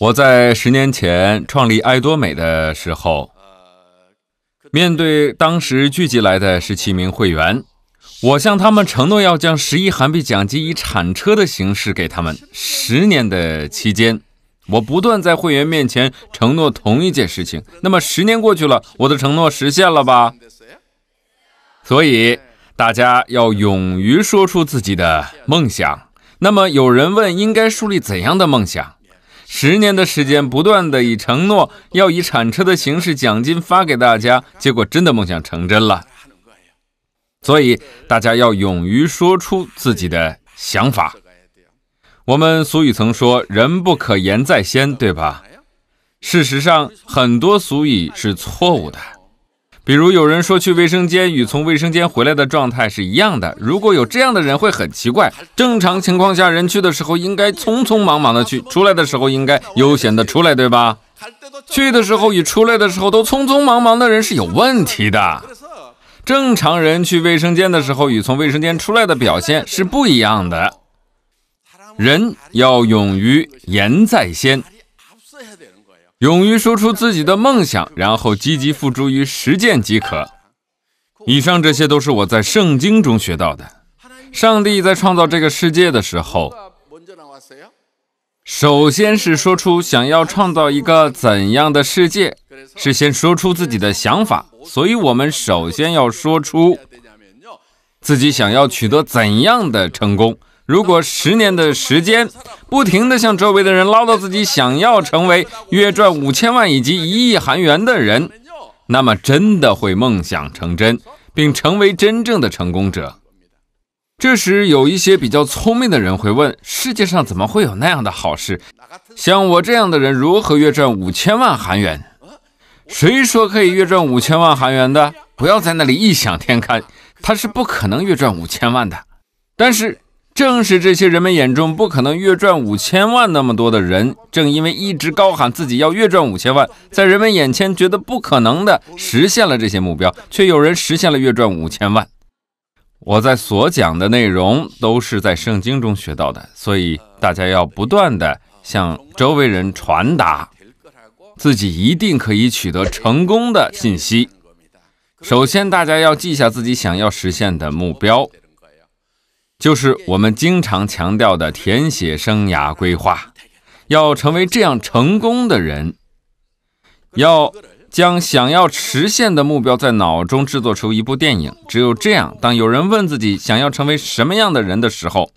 我在十年前创立爱多美的时候，面对当时聚集来的十七名会员，我向他们承诺要将十亿韩币奖金以铲车的形式给他们。十年的期间，我不断在会员面前承诺同一件事情。那么十年过去了，我的承诺实现了吧？所以大家要勇于说出自己的梦想。那么有人问，应该树立怎样的梦想？十年的时间，不断的以承诺要以铲车的形式奖金发给大家，结果真的梦想成真了。所以大家要勇于说出自己的想法。我们俗语曾说“人不可言在先”，对吧？事实上，很多俗语是错误的。比如有人说去卫生间与从卫生间回来的状态是一样的，如果有这样的人会很奇怪。正常情况下，人去的时候应该匆匆忙忙的去，出来的时候应该悠闲的出来，对吧？去的时候与出来的时候都匆匆忙忙的人是有问题的。正常人去卫生间的时候与从卫生间出来的表现是不一样的。人要勇于言在先。勇于说出自己的梦想，然后积极付诸于实践即可。以上这些都是我在圣经中学到的。上帝在创造这个世界的时候，首先是说出想要创造一个怎样的世界，是先说出自己的想法。所以我们首先要说出自己想要取得怎样的成功。如果十年的时间不停地向周围的人唠叨自己想要成为月赚五千万以及一亿韩元的人，那么真的会梦想成真，并成为真正的成功者。这时，有一些比较聪明的人会问：世界上怎么会有那样的好事？像我这样的人如何月赚五千万韩元？谁说可以月赚五千万韩元的？不要在那里异想天开，他是不可能月赚五千万的。但是。正是这些人们眼中不可能月赚五千万那么多的人，正因为一直高喊自己要月赚五千万，在人们眼前觉得不可能的实现了这些目标，却有人实现了月赚五千万。我在所讲的内容都是在圣经中学到的，所以大家要不断地向周围人传达自己一定可以取得成功的信息。首先，大家要记下自己想要实现的目标。就是我们经常强调的填写生涯规划，要成为这样成功的人，要将想要实现的目标在脑中制作出一部电影。只有这样，当有人问自己想要成为什么样的人的时候，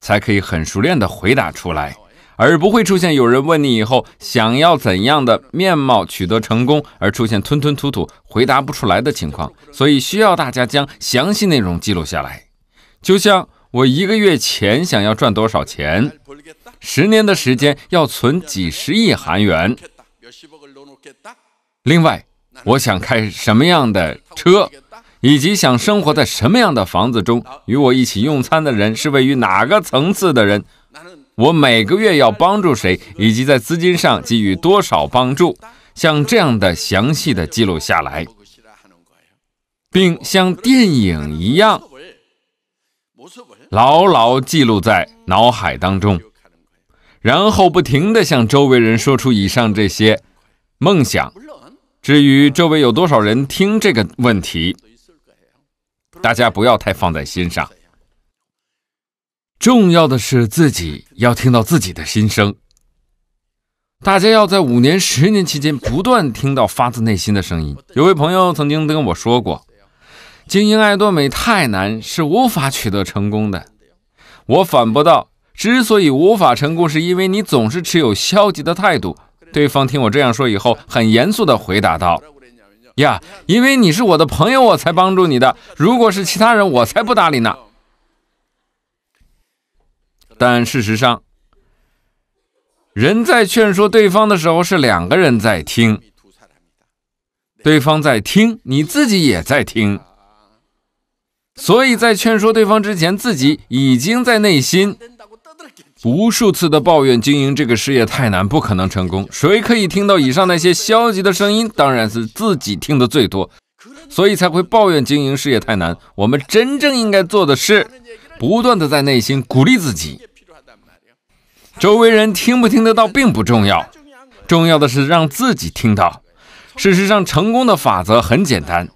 才可以很熟练地回答出来，而不会出现有人问你以后想要怎样的面貌取得成功，而出现吞吞吐吐回答不出来的情况。所以需要大家将详细内容记录下来。就像我一个月前想要赚多少钱，十年的时间要存几十亿韩元。另外，我想开什么样的车，以及想生活在什么样的房子中，与我一起用餐的人是位于哪个层次的人，我每个月要帮助谁，以及在资金上给予多少帮助，像这样的详细的记录下来，并像电影一样。牢牢记录在脑海当中，然后不停地向周围人说出以上这些梦想。至于周围有多少人听这个问题，大家不要太放在心上。重要的是自己要听到自己的心声。大家要在五年、十年期间不断听到发自内心的声音。有位朋友曾经跟我说过。经营爱多美太难，是无法取得成功的。我反驳道：之所以无法成功，是因为你总是持有消极的态度。对方听我这样说以后，很严肃地回答道：呀，因为你是我的朋友，我才帮助你的。如果是其他人，我才不搭理呢。但事实上，人在劝说对方的时候，是两个人在听，对方在听，你自己也在听。所以在劝说对方之前，自己已经在内心无数次的抱怨经营这个事业太难，不可能成功。谁可以听到以上那些消极的声音？当然是自己听的最多，所以才会抱怨经营事业太难。我们真正应该做的是，不断的在内心鼓励自己，周围人听不听得到并不重要，重要的是让自己听到。事实上，成功的法则很简单，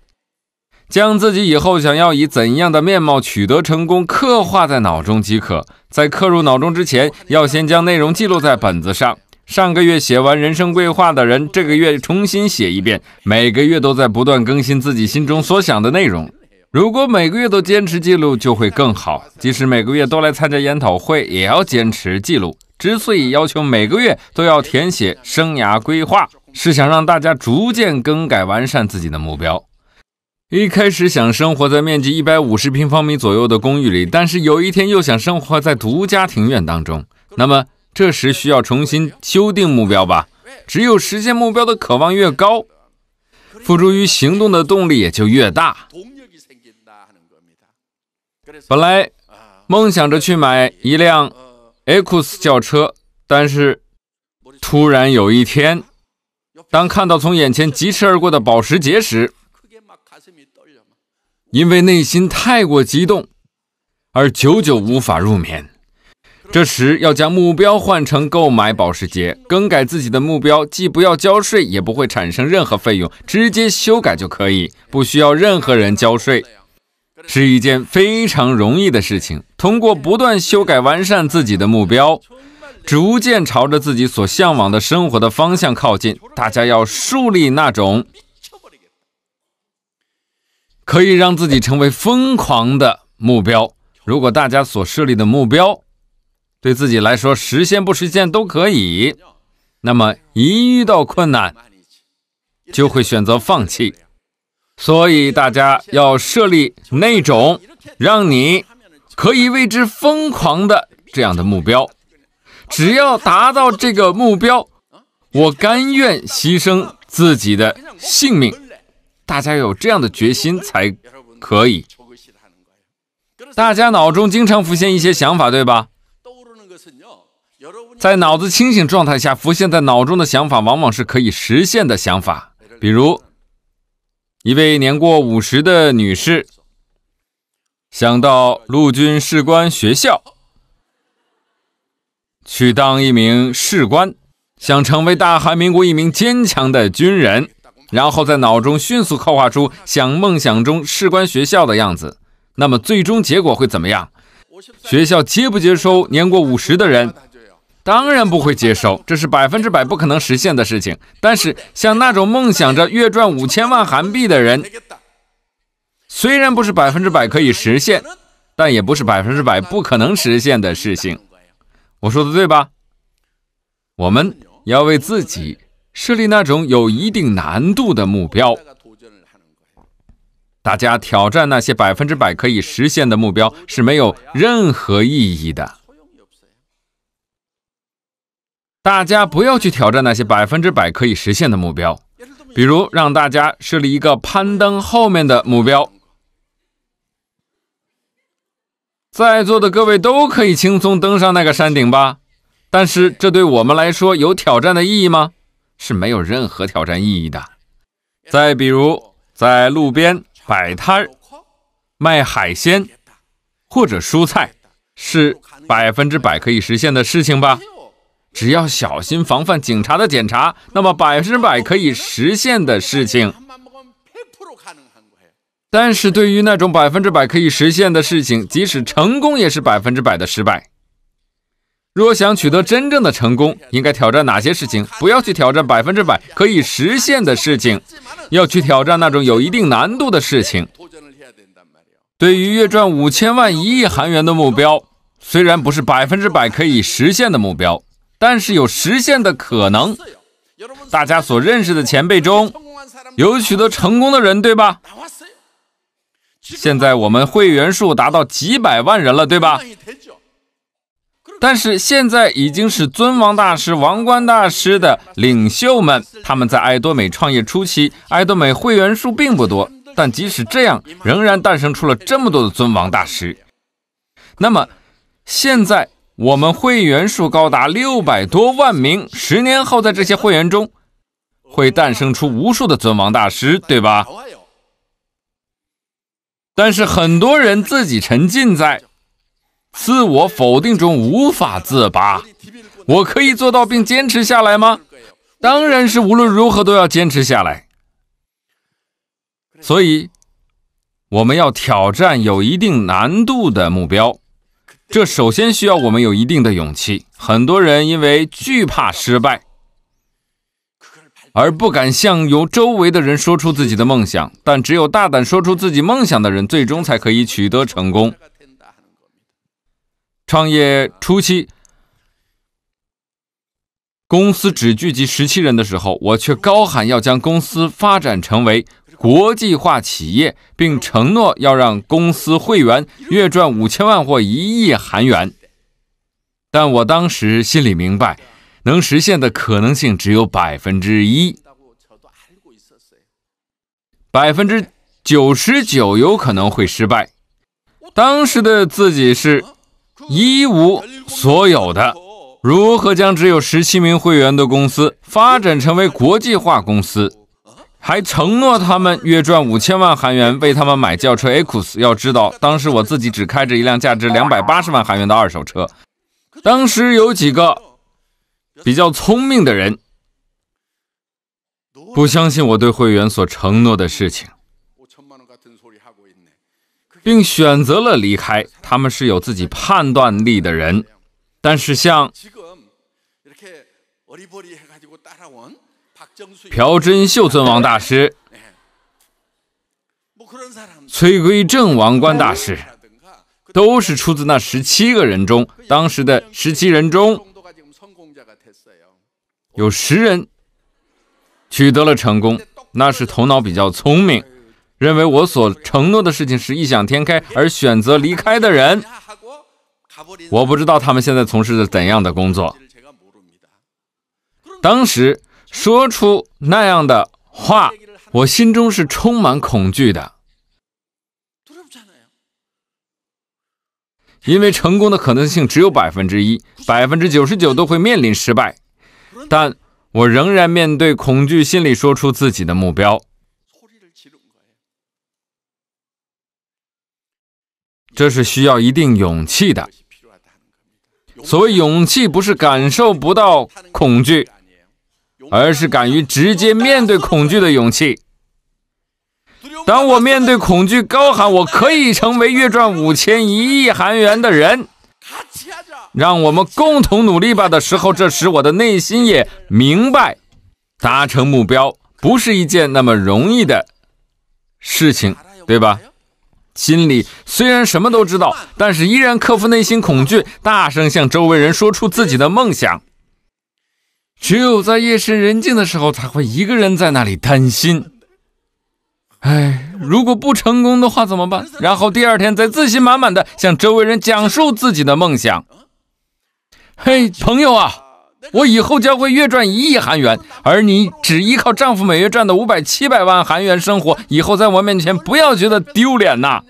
将自己以后想要以怎样的面貌取得成功刻画在脑中即可。在刻入脑中之前，要先将内容记录在本子上。上个月写完人生规划的人，这个月重新写一遍。每个月都在不断更新自己心中所想的内容。如果每个月都坚持记录，就会更好。即使每个月都来参加研讨会，也要坚持记录。之所以要求每个月都要填写生涯规划。是想让大家逐渐更改完善自己的目标。一开始想生活在面积一百五十平方米左右的公寓里，但是有一天又想生活在独家庭院当中。那么这时需要重新修订目标吧？只有实现目标的渴望越高，付诸于行动的动力也就越大。本来梦想着去买一辆 X 轿车，但是突然有一天。当看到从眼前疾驰而过的保时捷时，因为内心太过激动，而久久无法入眠。这时要将目标换成购买保时捷，更改自己的目标，既不要交税，也不会产生任何费用，直接修改就可以，不需要任何人交税，是一件非常容易的事情。通过不断修改完善自己的目标。逐渐朝着自己所向往的生活的方向靠近。大家要树立那种可以让自己成为疯狂的目标。如果大家所设立的目标对自己来说实现不实现都可以，那么一遇到困难就会选择放弃。所以大家要设立那种让你可以为之疯狂的这样的目标。只要达到这个目标，我甘愿牺牲自己的性命。大家有这样的决心才可以。大家脑中经常浮现一些想法，对吧？在脑子清醒状态下浮现在脑中的想法，往往是可以实现的想法。比如，一位年过五十的女士想到陆军士官学校。去当一名士官，想成为大韩民国一名坚强的军人，然后在脑中迅速刻画出想梦想中士官学校的样子。那么最终结果会怎么样？学校接不接收年过五十的人？当然不会接收，这是百分之百不可能实现的事情。但是像那种梦想着月赚五千万韩币的人，虽然不是百分之百可以实现，但也不是百分之百不可能实现的事情。我说的对吧？我们要为自己设立那种有一定难度的目标。大家挑战那些百分之百可以实现的目标是没有任何意义的。大家不要去挑战那些百分之百可以实现的目标，比如让大家设立一个攀登后面的目标。在座的各位都可以轻松登上那个山顶吧？但是这对我们来说有挑战的意义吗？是没有任何挑战意义的。再比如，在路边摆摊儿卖海鲜或者蔬菜，是百分之百可以实现的事情吧？只要小心防范警察的检查，那么百分之百可以实现的事情。但是对于那种百分之百可以实现的事情，即使成功也是百分之百的失败。若想取得真正的成功，应该挑战哪些事情？不要去挑战百分之百可以实现的事情，要去挑战那种有一定难度的事情。对于月赚五千万、一亿韩元的目标，虽然不是百分之百可以实现的目标，但是有实现的可能。大家所认识的前辈中有取得成功的人，对吧？现在我们会员数达到几百万人了，对吧？但是现在已经是尊王大师、王冠大师的领袖们，他们在爱多美创业初期，爱多美会员数并不多，但即使这样，仍然诞生出了这么多的尊王大师。那么现在我们会员数高达六百多万名，十年后在这些会员中会诞生出无数的尊王大师，对吧？但是很多人自己沉浸在自我否定中无法自拔，我可以做到并坚持下来吗？当然是无论如何都要坚持下来。所以，我们要挑战有一定难度的目标。这首先需要我们有一定的勇气。很多人因为惧怕失败，而不敢向由周围的人说出自己的梦想。但只有大胆说出自己梦想的人，最终才可以取得成功。创业初期，公司只聚集十七人的时候，我却高喊要将公司发展成为国际化企业，并承诺要让公司会员月赚五千万或一亿韩元。但我当时心里明白，能实现的可能性只有百分之一，百分之九十九有可能会失败。当时的自己是一无所有的，如何将只有十七名会员的公司发展成为国际化公司？还承诺他们月赚五千万韩元，为他们买轿车 Acus。要知道，当时我自己只开着一辆价值两百八十万韩元的二手车。当时有几个比较聪明的人不相信我对会员所承诺的事情，并选择了离开。他们是有自己判断力的人，但是像。朴珍秀尊王大师、崔圭正王冠大师，都是出自那十七个人中。当时的十七人中，有十人取得了成功，那是头脑比较聪明，认为我所承诺的事情是异想天开而选择离开的人。我不知道他们现在从事着怎样的工作。当时。说出那样的话，我心中是充满恐惧的，因为成功的可能性只有百分之一，百分之九十九都会面临失败。但我仍然面对恐惧心理，说出自己的目标。这是需要一定勇气的。所谓勇气，不是感受不到恐惧。而是敢于直接面对恐惧的勇气。当我面对恐惧高喊“我可以成为月赚五千一亿韩元的人”，让我们共同努力吧的时候，这时我的内心也明白，达成目标不是一件那么容易的事情，对吧？心里虽然什么都知道，但是依然克服内心恐惧，大声向周围人说出自己的梦想。只有在夜深人静的时候，才会一个人在那里担心。哎，如果不成功的话怎么办？然后第二天再自信满满的向周围人讲述自己的梦想。嘿，朋友啊，我以后将会月赚一亿韩元，而你只依靠丈夫每月赚的五百七百万韩元生活，以后在我面前不要觉得丢脸呐。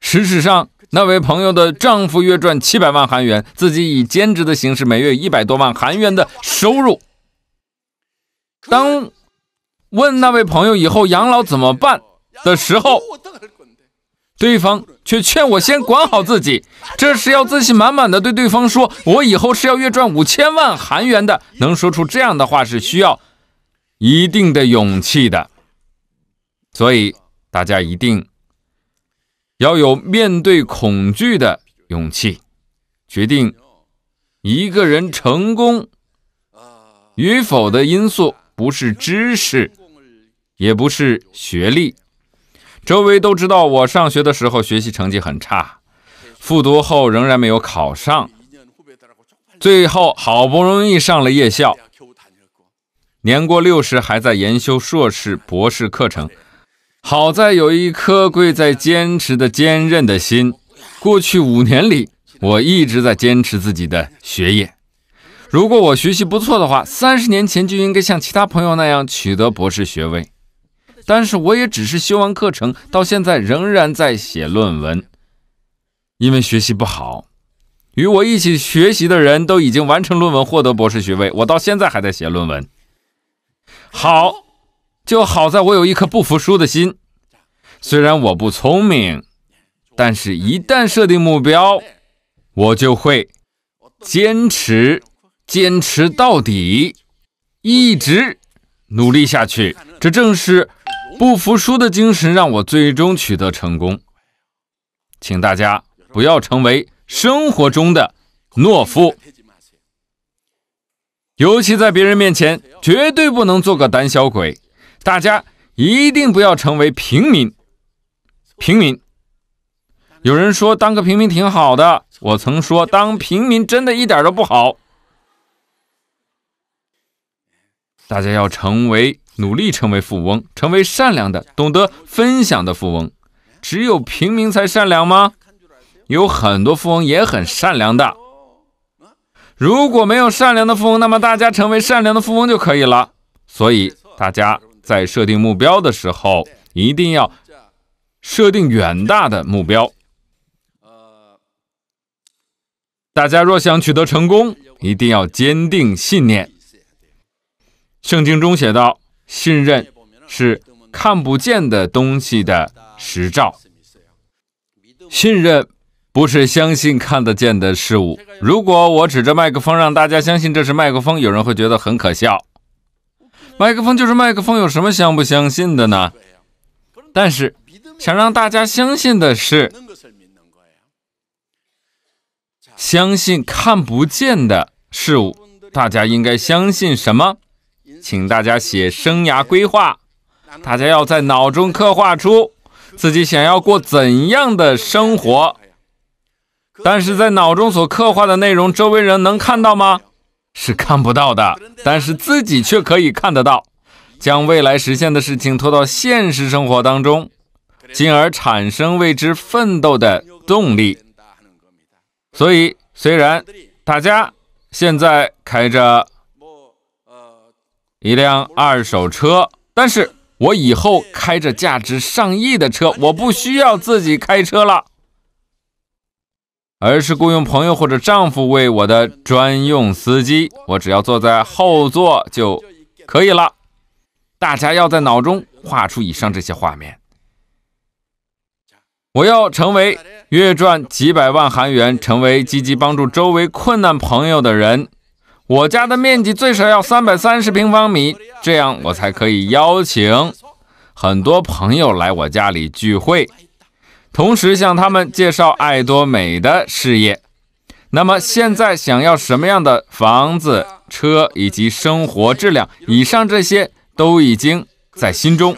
事实上。那位朋友的丈夫月赚七百万韩元，自己以兼职的形式每月一百多万韩元的收入。当问那位朋友以后养老怎么办的时候，对方却劝我先管好自己。这是要自信满满的对对方说：“我以后是要月赚五千万韩元的。”能说出这样的话是需要一定的勇气的。所以大家一定。要有面对恐惧的勇气，决定一个人成功与否的因素不是知识，也不是学历。周围都知道我上学的时候学习成绩很差，复读后仍然没有考上，最后好不容易上了夜校，年过六十还在研修硕士、博士课程。好在有一颗贵在坚持的坚韧的心。过去五年里，我一直在坚持自己的学业。如果我学习不错的话，三十年前就应该像其他朋友那样取得博士学位。但是我也只是修完课程，到现在仍然在写论文，因为学习不好。与我一起学习的人都已经完成论文，获得博士学位，我到现在还在写论文。好。就好在我有一颗不服输的心，虽然我不聪明，但是一旦设定目标，我就会坚持，坚持到底，一直努力下去。这正是不服输的精神，让我最终取得成功。请大家不要成为生活中的懦夫，尤其在别人面前，绝对不能做个胆小鬼。大家一定不要成为平民。平民，有人说当个平民挺好的，我曾说当平民真的一点都不好。大家要成为努力成为富翁，成为善良的、懂得分享的富翁。只有平民才善良吗？有很多富翁也很善良的。如果没有善良的富翁，那么大家成为善良的富翁就可以了。所以大家在设定目标的时候，一定要。设定远大的目标。大家若想取得成功，一定要坚定信念。圣经中写道：“信任是看不见的东西的实照。”信任不是相信看得见的事物。如果我指着麦克风让大家相信这是麦克风，有人会觉得很可笑。麦克风就是麦克风，有什么相不相信的呢？但是。想让大家相信的是，相信看不见的事物。大家应该相信什么？请大家写生涯规划。大家要在脑中刻画出自己想要过怎样的生活。但是在脑中所刻画的内容，周围人能看到吗？是看不到的。但是自己却可以看得到。将未来实现的事情拖到现实生活当中。进而产生为之奋斗的动力。所以，虽然大家现在开着一辆二手车，但是我以后开着价值上亿的车，我不需要自己开车了，而是雇佣朋友或者丈夫为我的专用司机，我只要坐在后座就可以了。大家要在脑中画出以上这些画面。我要成为月赚几百万韩元，成为积极帮助周围困难朋友的人。我家的面积最少要三百三十平方米，这样我才可以邀请很多朋友来我家里聚会，同时向他们介绍爱多美的事业。那么现在想要什么样的房子、车以及生活质量？以上这些都已经在心中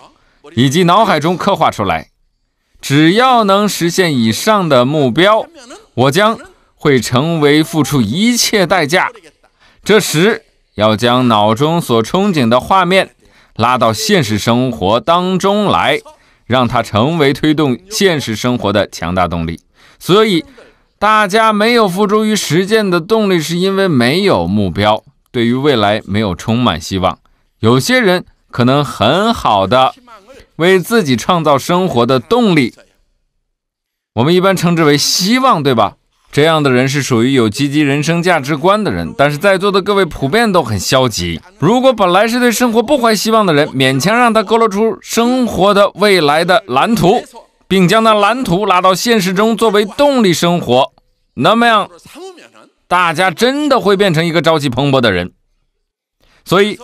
以及脑海中刻画出来。只要能实现以上的目标，我将会成为付出一切代价。这时要将脑中所憧憬的画面拉到现实生活当中来，让它成为推动现实生活的强大动力。所以，大家没有付诸于实践的动力，是因为没有目标，对于未来没有充满希望。有些人可能很好的。为自己创造生活的动力，我们一般称之为希望，对吧？这样的人是属于有积极人生价值观的人。但是在座的各位普遍都很消极。如果本来是对生活不怀希望的人，勉强让他勾勒出生活的未来的蓝图，并将那蓝图拉到现实中作为动力生活，那么样，大家真的会变成一个朝气蓬勃的人。所以，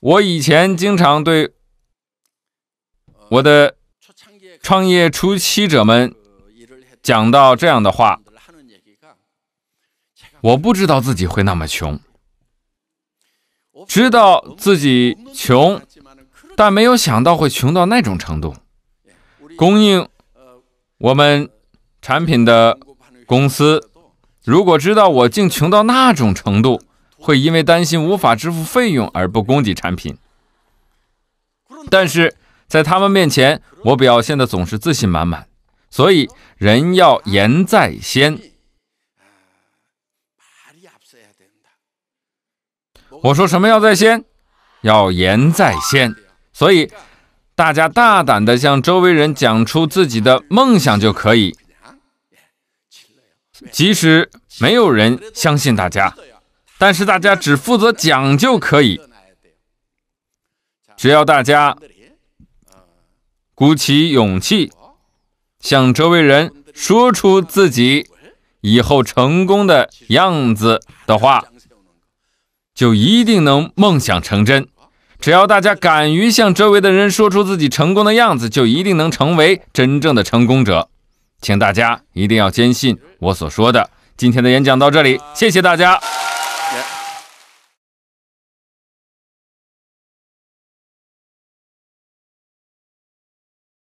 我以前经常对。我的创业初期者们讲到这样的话，我不知道自己会那么穷，知道自己穷，但没有想到会穷到那种程度。供应我们产品的公司，如果知道我竟穷到那种程度，会因为担心无法支付费用而不供给产品。但是。在他们面前，我表现的总是自信满满，所以人要言在先。我说什么要在先？要言在先。所以大家大胆的向周围人讲出自己的梦想就可以，即使没有人相信大家，但是大家只负责讲就可以，只要大家。鼓起勇气，向周围人说出自己以后成功的样子的话，就一定能梦想成真。只要大家敢于向周围的人说出自己成功的样子，就一定能成为真正的成功者。请大家一定要坚信我所说的。今天的演讲到这里，谢谢大家。